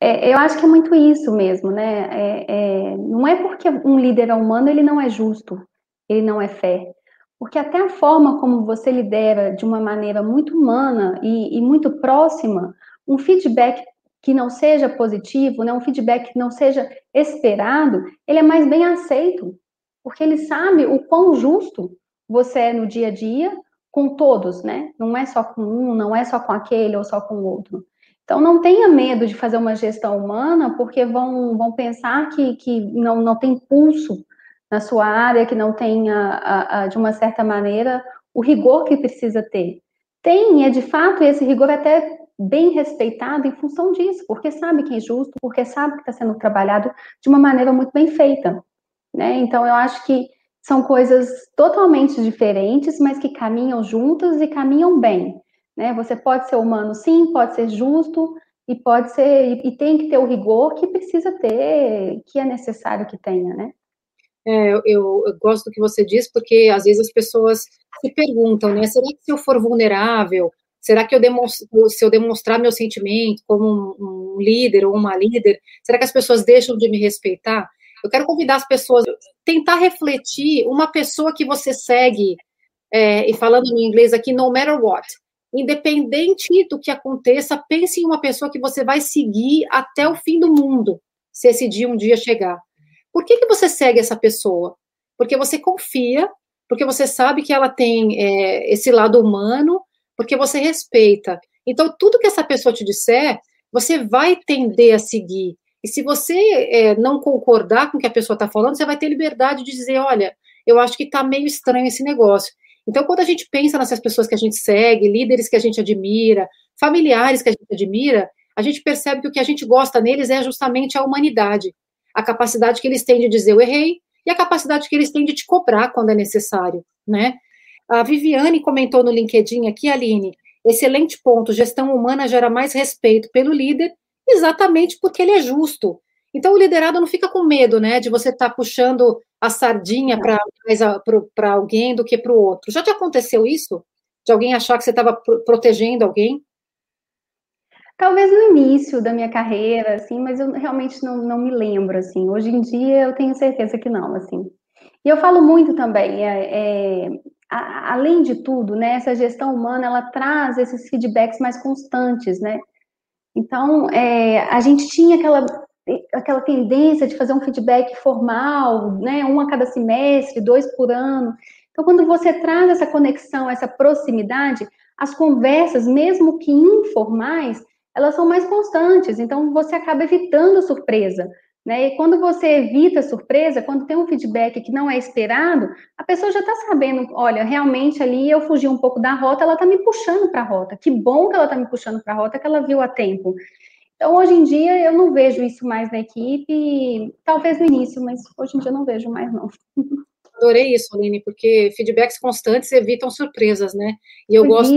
É, eu acho que é muito isso mesmo, né? É, é, não é porque um líder é humano, ele não é justo, ele não é fé. Porque até a forma como você lidera de uma maneira muito humana e, e muito próxima, um feedback que não seja positivo, né, um feedback que não seja esperado, ele é mais bem aceito porque ele sabe o quão justo você é no dia a dia com todos, né? Não é só com um, não é só com aquele ou só com o outro. Então, não tenha medo de fazer uma gestão humana, porque vão, vão pensar que, que não, não tem pulso na sua área, que não tem, a, de uma certa maneira, o rigor que precisa ter. Tem, é de fato, esse rigor é até bem respeitado em função disso, porque sabe que é justo, porque sabe que está sendo trabalhado de uma maneira muito bem feita. Né? Então, eu acho que são coisas totalmente diferentes, mas que caminham juntas e caminham bem. Né? Você pode ser humano, sim, pode ser justo e pode ser e tem que ter o rigor que precisa ter, que é necessário que tenha, né?
É, eu, eu, gosto do que você diz, porque às vezes as pessoas se perguntam, né? Será que se eu for vulnerável, será que eu demonstro, se eu demonstrar meu sentimento como um, um líder ou uma líder, será que as pessoas deixam de me respeitar? Eu quero convidar as pessoas a tentar refletir uma pessoa que você segue, é, e falando no inglês aqui, no matter what. Independente do que aconteça, pense em uma pessoa que você vai seguir até o fim do mundo, se esse dia um dia chegar. Por que, que você segue essa pessoa? Porque você confia, porque você sabe que ela tem é, esse lado humano, porque você respeita. Então, tudo que essa pessoa te disser, você vai tender a seguir. E se você é, não concordar com o que a pessoa está falando, você vai ter liberdade de dizer, olha, eu acho que está meio estranho esse negócio. Então, quando a gente pensa nessas pessoas que a gente segue, líderes que a gente admira, familiares que a gente admira, a gente percebe que o que a gente gosta neles é justamente a humanidade. a capacidade que eles têm de dizer eu errei e a capacidade que eles têm de te cobrar quando é necessário, né? A Viviane comentou no LinkedIn aqui, Aline, excelente ponto, gestão humana gera mais respeito pelo líder, exatamente porque ele é justo. Então, o liderado não fica com medo, né, de você estar tá puxando a sardinha para alguém do que para o outro. Já te aconteceu isso? De alguém achar que você estava protegendo alguém?
Talvez no início da minha carreira, assim, mas eu realmente não, não me lembro, assim. Hoje em dia eu tenho certeza que não, assim. E eu falo muito também, é, é, a, além de tudo, né, essa gestão humana, ela traz esses feedbacks mais constantes, né? Então, é, a gente tinha aquela, aquela tendência de fazer um feedback formal, né, um a cada semestre, dois por ano. Então, quando você traz essa conexão, essa proximidade, as conversas, mesmo que informais, elas são mais constantes, então você acaba evitando a surpresa. Né? E quando você evita a surpresa, quando tem um feedback que não é esperado, a pessoa já está sabendo, olha, realmente ali eu fugi um pouco da rota, ela está me puxando para a rota. Que bom que ela está me puxando para a rota, que ela viu a tempo. Então, hoje em dia, eu não vejo isso mais na equipe, talvez no início, mas hoje em dia eu não vejo mais, não.
Adorei isso, Aline, porque feedbacks constantes evitam surpresas, né? E eu Evita. gosto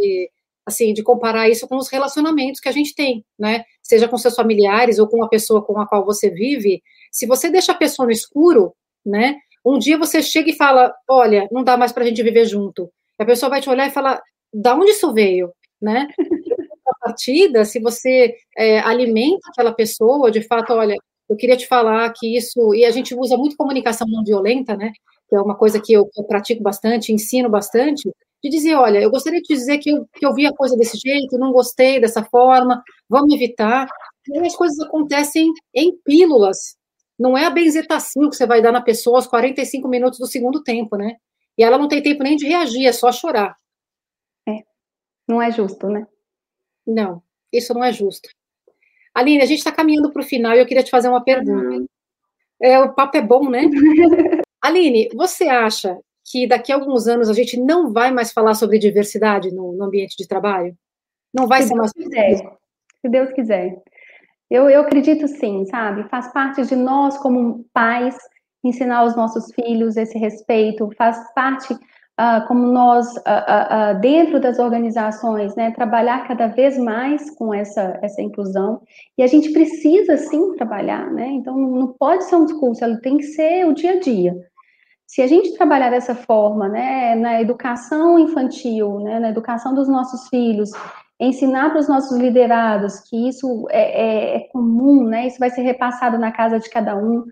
de assim, de comparar isso com os relacionamentos que a gente tem, né? Seja com seus familiares ou com a pessoa com a qual você vive. Se você deixa a pessoa no escuro, né? Um dia você chega e fala, olha, não dá mais para a gente viver junto. E a pessoa vai te olhar e falar, da onde isso veio, né? A partida, se você é, alimenta aquela pessoa, de fato, olha, eu queria te falar que isso, e a gente usa muito comunicação não violenta, né? Que é uma coisa que eu, que eu pratico bastante, ensino bastante, de dizer, olha, eu gostaria de dizer que eu, que eu vi a coisa desse jeito, não gostei dessa forma, vamos evitar. E as coisas acontecem em pílulas. Não é a benzetacil que você vai dar na pessoa aos 45 minutos do segundo tempo, né? E ela não tem tempo nem de reagir, é só chorar.
É, não é justo, né?
Não, isso não é justo. Aline, a gente está caminhando para o final e eu queria te fazer uma pergunta. Uhum. É, o papo é bom, né? Aline, você acha que daqui a alguns anos a gente não vai mais falar sobre diversidade no, no ambiente de trabalho? Não vai se ser mais.
Quiser, se Deus quiser. Eu, eu acredito sim, sabe? Faz parte de nós, como pais, ensinar aos nossos filhos esse respeito, faz parte, uh, como nós, uh, uh, dentro das organizações, né, trabalhar cada vez mais com essa, essa inclusão. E a gente precisa sim trabalhar, né? Então, não pode ser um discurso, ela tem que ser o dia a dia. Se a gente trabalhar dessa forma, né, na educação infantil, né, na educação dos nossos filhos, ensinar para os nossos liderados que isso é, é, é, comum, né, isso vai ser repassado na casa de cada um.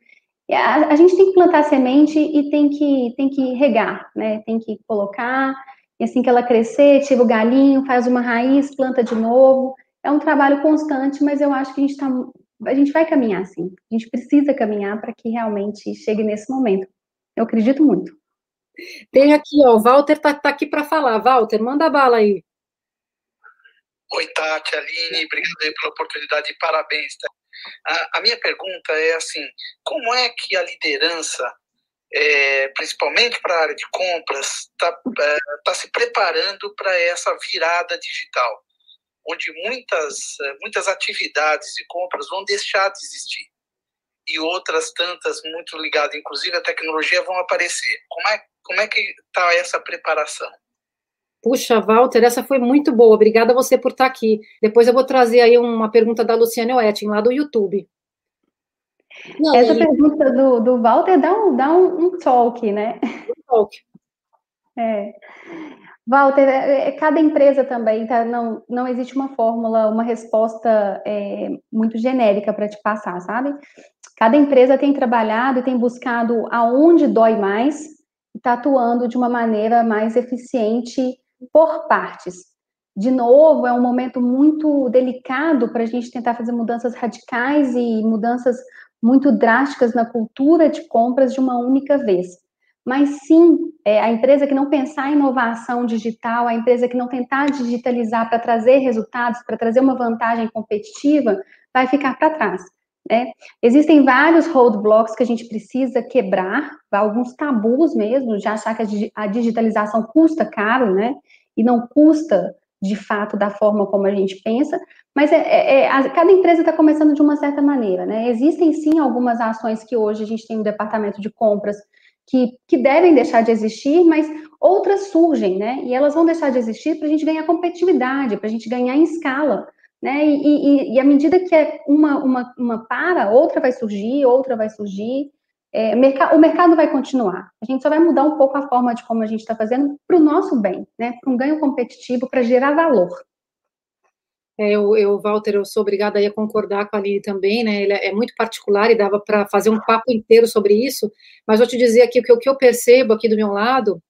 A, a, gente tem que plantar semente e tem que, tem que regar, né, tem que colocar, e assim que ela crescer, tira o galinho, faz uma raiz, planta de novo. É um trabalho constante, mas eu acho que a gente, tá, a gente vai caminhar, sim. A gente precisa caminhar para que realmente chegue nesse momento. Eu acredito muito.
Tem aqui, ó, o Walter tá, tá aqui para falar. Walter, manda bala aí.
Oi, Tati, Aline, obrigado pela oportunidade e parabéns. Tá? A, a, minha pergunta é assim, como é que a liderança, é, principalmente para a área de compras, está é, tá se preparando para essa virada digital, onde muitas, é, muitas atividades de compras vão deixar de existir? e outras tantas muito ligadas, inclusive à tecnologia, vão aparecer. Como é, como é que está essa preparação?
Puxa, Walter, essa foi muito boa. Obrigada a você por estar aqui. Depois eu vou trazer aí uma pergunta da Luciane Oetting, lá do YouTube.
Essa pergunta do, do Walter dá um, dá um, um talk, né? Um talk. É. Walter, é, é, cada empresa também, tá? Não, não existe uma fórmula, uma resposta é, muito genérica para te passar, sabe? Cada empresa tem trabalhado e tem buscado aonde dói mais e está atuando de uma maneira mais eficiente por partes. De novo, é um momento muito delicado para a gente tentar fazer mudanças radicais e mudanças muito drásticas na cultura de compras de uma única vez. Mas sim, é, a empresa que não pensar em inovação digital, a empresa que não tentar digitalizar para trazer resultados, para trazer uma vantagem competitiva, vai ficar para trás. Né? Existem vários roadblocks que a gente precisa quebrar, alguns tabus mesmo, de achar que a digitalização custa caro, né? E não custa de fato da forma como a gente pensa, mas é, é, é cada empresa está começando de uma certa maneira, né? Existem sim algumas ações que hoje a gente tem no departamento de compras que, que devem deixar de existir, mas outras surgem, né? E elas vão deixar de existir para a gente ganhar competitividade, para a gente ganhar em escala. Né? E, e, e à medida que é uma, uma, uma para, outra vai surgir, outra vai surgir, é, o mercado vai continuar. A gente só vai mudar um pouco a forma de como a gente está fazendo para o nosso bem, né? Para um ganho competitivo, para gerar valor.
É, eu, eu, Walter, eu sou obrigada a concordar com a Aline também, né? Ele é muito particular e dava para fazer um papo inteiro sobre isso, mas vou te dizer aqui que o que eu percebo aqui do meu lado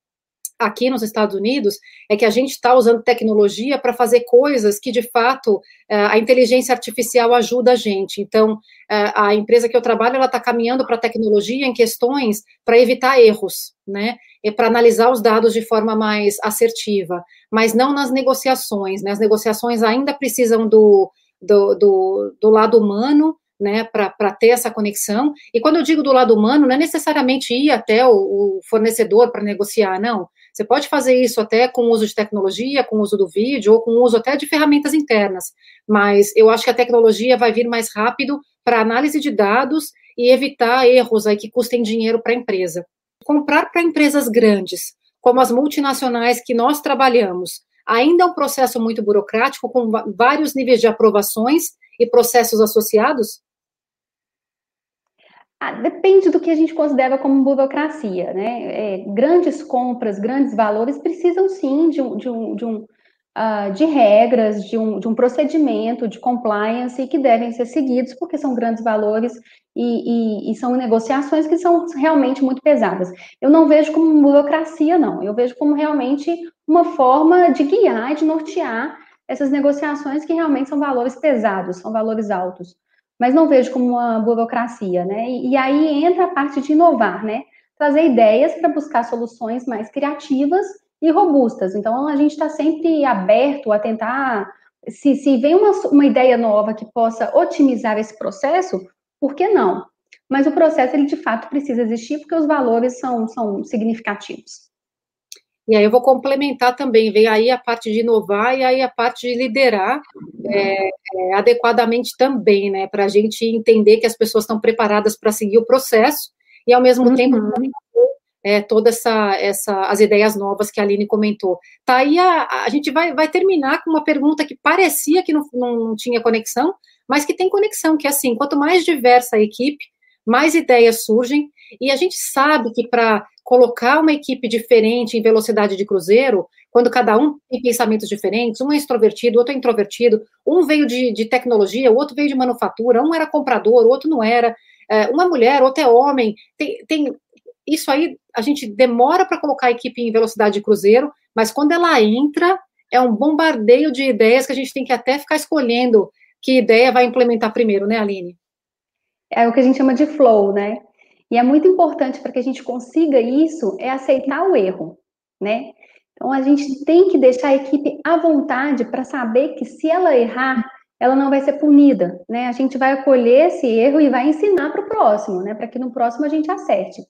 aqui nos Estados Unidos é que a gente está usando tecnologia para fazer coisas que, de fato, eh, a inteligência artificial ajuda a gente. Então, eh, a empresa que eu trabalho, ela está caminhando para a tecnologia em questões para evitar erros, né? E para analisar os dados de forma mais assertiva, mas não nas negociações, né? As negociações ainda precisam do, do, do, do lado humano, né, para ter essa conexão. E quando eu digo do lado humano, não é necessariamente ir até o, o fornecedor para negociar, não. Você pode fazer isso até com o uso de tecnologia, com o uso do vídeo, ou com o uso até de ferramentas internas. Mas eu acho que a tecnologia vai vir mais rápido para análise de dados e evitar erros aí que custem dinheiro para a empresa. Comprar para empresas grandes, como as multinacionais que nós trabalhamos, ainda é um processo muito burocrático, com vários níveis de aprovações e processos associados?
Ah, depende do que a gente considera como burocracia, né? É, grandes compras, grandes valores precisam sim de um, de um, de, um, uh, de regras, de um, de um procedimento, de compliance que devem ser seguidos, porque são grandes valores e, e, e, são negociações que são realmente muito pesadas. Eu não vejo como burocracia, não. Eu vejo como realmente uma forma de guiar, de nortear essas negociações que realmente são valores pesados, são valores altos mas não vejo como uma burocracia, né? E, e aí entra a parte de inovar, né? Trazer ideias para buscar soluções mais criativas e robustas. Então, a gente está sempre aberto a tentar. Se, se vem uma, uma ideia nova que possa otimizar esse processo, por que não? Mas o processo, ele de fato precisa existir porque os valores são, são significativos.
E aí eu vou complementar também, vem aí a parte de inovar e aí a parte de liderar é, é, adequadamente também, né? Para a gente entender que as pessoas estão preparadas para seguir o processo e ao mesmo uhum. tempo é, toda essa, essa as ideias novas que a Aline comentou. Tá aí a, a gente vai, vai terminar com uma pergunta que parecia que não, não tinha conexão, mas que tem conexão, que é assim, quanto mais diversa a equipe, mais ideias surgem, e a gente sabe que para colocar uma equipe diferente em velocidade de cruzeiro, quando cada um tem pensamentos diferentes, um é extrovertido, outro é introvertido, um veio de, de tecnologia, o outro veio de manufatura, um era comprador, o outro não era, é, uma mulher, outro é homem, tem, tem isso aí, a gente demora para colocar a equipe em velocidade de cruzeiro, mas quando ela entra, é um bombardeio de ideias que a gente tem que até ficar escolhendo que ideia vai implementar primeiro, né, Aline?
É o que a gente chama de flow, né? E é muito importante para que a gente consiga isso é aceitar o erro, né? Então a gente tem que deixar a equipe à vontade para saber que se ela errar, ela não vai ser punida, né? A gente vai acolher esse erro e vai ensinar para o próximo, né? Para que no próximo a gente acerte.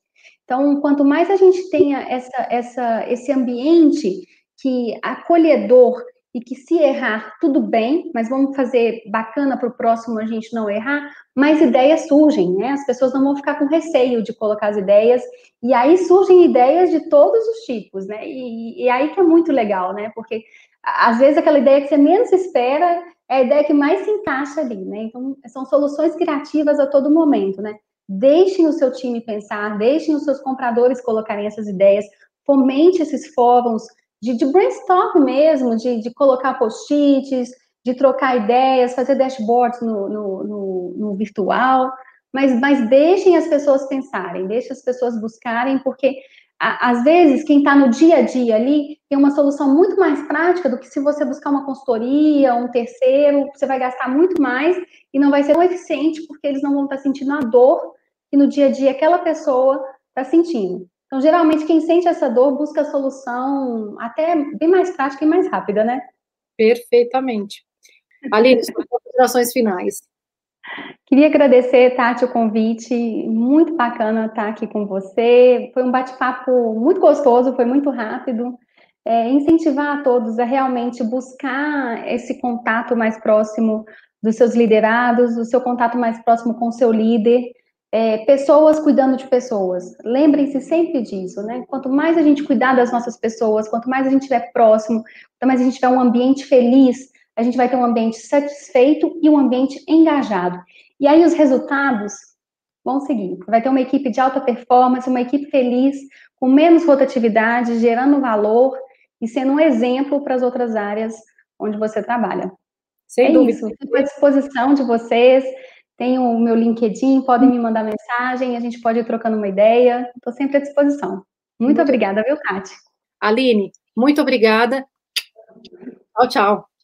Então, quanto mais a gente tenha essa, essa, esse ambiente que acolhedor e que se errar, tudo bem, mas vamos fazer bacana para o próximo a gente não errar, mais ideias surgem, né? As pessoas não vão ficar com receio de colocar as ideias, e aí surgem ideias de todos os tipos, né? E, e aí que é muito legal, né? Porque às vezes aquela ideia que você menos espera é a ideia que mais se encaixa ali, né? Então, são soluções criativas a todo momento, né? Deixem o seu time pensar, deixem os seus compradores colocarem essas ideias, fomente esses fóruns de, de brainstorm mesmo, de, de colocar post-its, de trocar ideias, fazer dashboards no, no, no, no virtual, mas, mas deixem as pessoas pensarem, deixem as pessoas buscarem, porque às vezes quem está no dia a dia ali tem uma solução muito mais prática do que se você buscar uma consultoria, um terceiro, você vai gastar muito mais e não vai ser tão eficiente porque eles não vão estar tá sentindo a dor que no dia a dia aquela pessoa está sentindo. Então, geralmente, quem sente essa dor busca a solução até bem mais prática e mais rápida, né?
Perfeitamente. Aline, considerações finais.
Queria agradecer, Tati, o convite. Muito bacana estar aqui com você. Foi um bate-papo muito gostoso, foi muito rápido. é, incentivar a todos a realmente buscar esse contato mais próximo dos seus liderados, o seu contato mais próximo com o seu líder, é, pessoas cuidando de pessoas. Lembrem-se sempre disso, né? Quanto mais a gente cuidar das nossas pessoas, quanto mais a gente estiver próximo, quanto mais a gente tiver um ambiente feliz, a gente vai ter um ambiente satisfeito e um ambiente engajado. E aí os resultados vão seguir. Vai ter uma equipe de alta performance, uma equipe feliz, com menos rotatividade, gerando valor e sendo um exemplo para as outras áreas onde você trabalha. Sem é dúvida. isso. Estou à disposição de vocês. Tenho o meu LinkedIn, podem me mandar mensagem, a gente pode ir trocando uma ideia. Estou sempre à disposição. Muito, muito obrigada, viu, Tati?
Aline, muito obrigada. Tchau, tchau.